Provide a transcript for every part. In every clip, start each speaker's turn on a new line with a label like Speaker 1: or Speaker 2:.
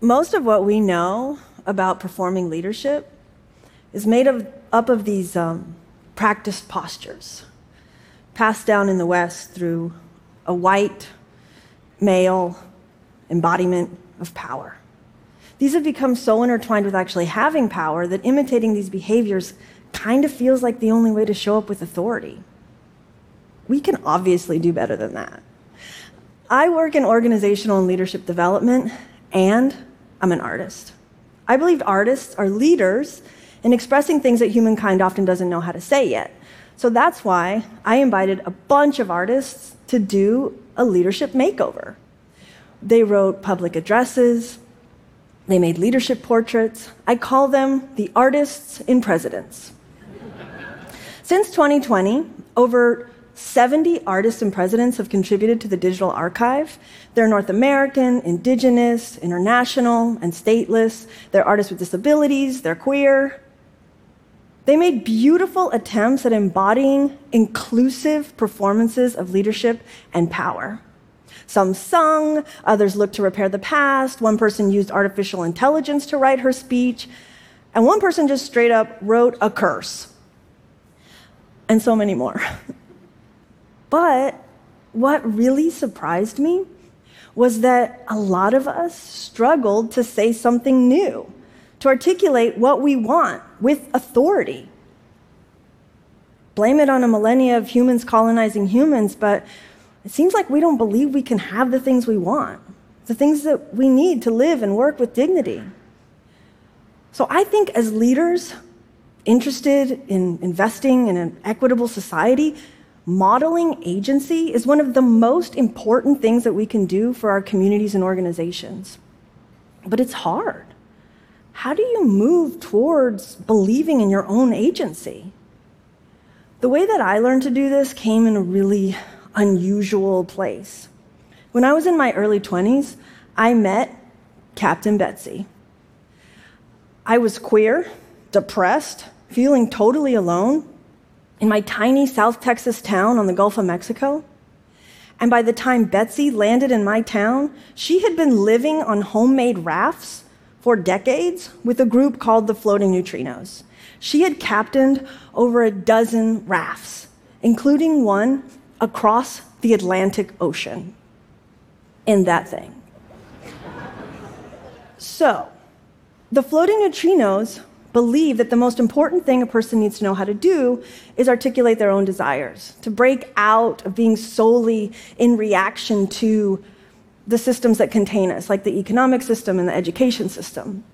Speaker 1: most of what we know about performing leadership is made of, up of these um, practiced postures passed down in the West through a white male embodiment of power. These have become so intertwined with actually having power that imitating these behaviors kind of feels like the only way to show up with authority. We can obviously do better than that. I work in organizational and leadership development, and I'm an artist. I believe artists are leaders in expressing things that humankind often doesn't know how to say yet. So that's why I invited a bunch of artists to do a leadership makeover. They wrote public addresses, they made leadership portraits. I call them the artists in presidents. Since 2020, over 70 artists and presidents have contributed to the digital archive. They're North American, indigenous, international, and stateless. They're artists with disabilities, they're queer. They made beautiful attempts at embodying inclusive performances of leadership and power. Some sung, others looked to repair the past, one person used artificial intelligence to write her speech, and one person just straight up wrote a curse. And so many more. But what really surprised me was that a lot of us struggled to say something new, to articulate what we want with authority. Blame it on a millennia of humans colonizing humans, but it seems like we don't believe we can have the things we want, the things that we need to live and work with dignity. So I think as leaders interested in investing in an equitable society, modeling agency is one of the most important things that we can do for our communities and organizations. But it's hard. How do you move towards believing in your own agency? The way that I learned to do this came in a really unusual place. When I was in my early 20s, I met Captain Betsy. I was queer, depressed, feeling totally alone in my tiny South Texas town on the Gulf of Mexico. And by the time Betsy landed in my town, she had been living on homemade rafts for decades with a group called the Floating Neutrinos. She had captained over a dozen rafts, including one across the Atlantic Ocean in that thing. so, the floating neutrinos believe that the most important thing a person needs to know how to do is articulate their own desires, to break out of being solely in reaction to the systems that contain us, like the economic system and the education system,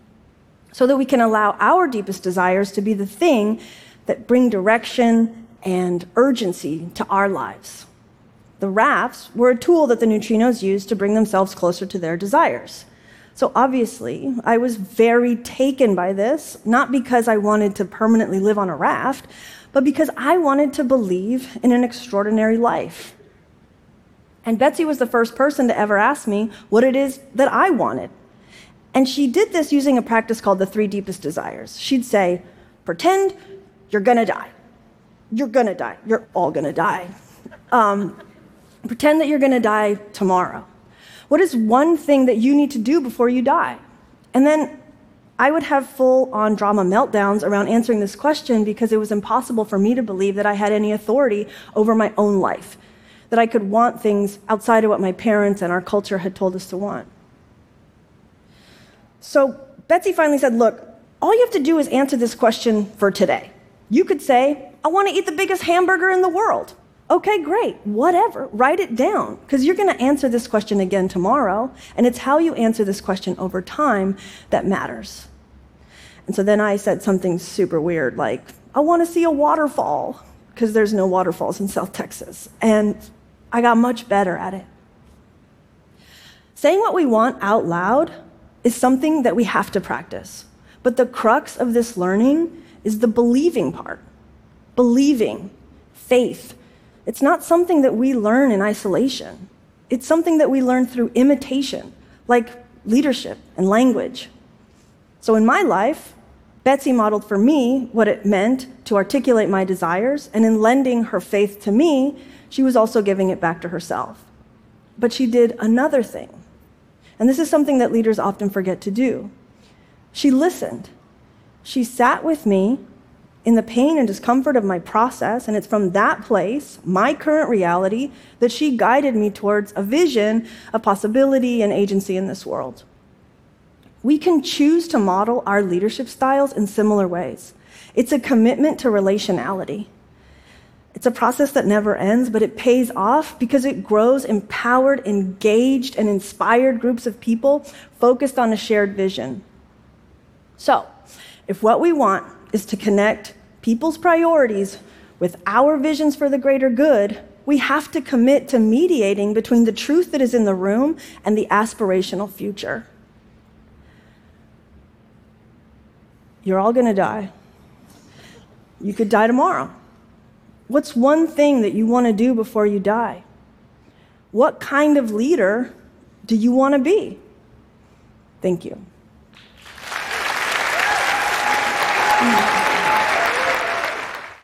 Speaker 1: so that we can allow our deepest desires to be the thing that bring direction and urgency to our lives. The rafts were a tool that the neutrinos used to bring themselves closer to their desires. So obviously, I was very taken by this, not because I wanted to permanently live on a raft, but because I wanted to believe in an extraordinary life. And Betsy was the first person to ever ask me what it is that I wanted. And she did this using a practice called the three deepest desires. She'd say, Pretend you're gonna die. You're gonna die. You're all gonna die. Um, pretend that you're gonna die tomorrow. What is one thing that you need to do before you die? And then I would have full on drama meltdowns around answering this question because it was impossible for me to believe that I had any authority over my own life, that I could want things outside of what my parents and our culture had told us to want. So Betsy finally said, Look, all you have to do is answer this question for today. You could say, I want to eat the biggest hamburger in the world. Okay, great, whatever. Write it down because you're going to answer this question again tomorrow. And it's how you answer this question over time that matters. And so then I said something super weird like, I want to see a waterfall because there's no waterfalls in South Texas. And I got much better at it. Saying what we want out loud is something that we have to practice. But the crux of this learning is the believing part. Believing, faith, it's not something that we learn in isolation. It's something that we learn through imitation, like leadership and language. So in my life, Betsy modeled for me what it meant to articulate my desires, and in lending her faith to me, she was also giving it back to herself. But she did another thing. And this is something that leaders often forget to do. She listened. She sat with me in the pain and discomfort of my process, and it's from that place, my current reality, that she guided me towards a vision of possibility and agency in this world. We can choose to model our leadership styles in similar ways. It's a commitment to relationality. It's a process that never ends, but it pays off because it grows empowered, engaged, and inspired groups of people focused on a shared vision. So, if what we want is to connect people's priorities with our visions for the greater good, we have to commit to mediating between the truth that is in the room and the aspirational future. You're all going to die. You could die tomorrow. What's one thing that you want to do before you die? What kind of leader do you want to be? Thank you. Mm-hmm.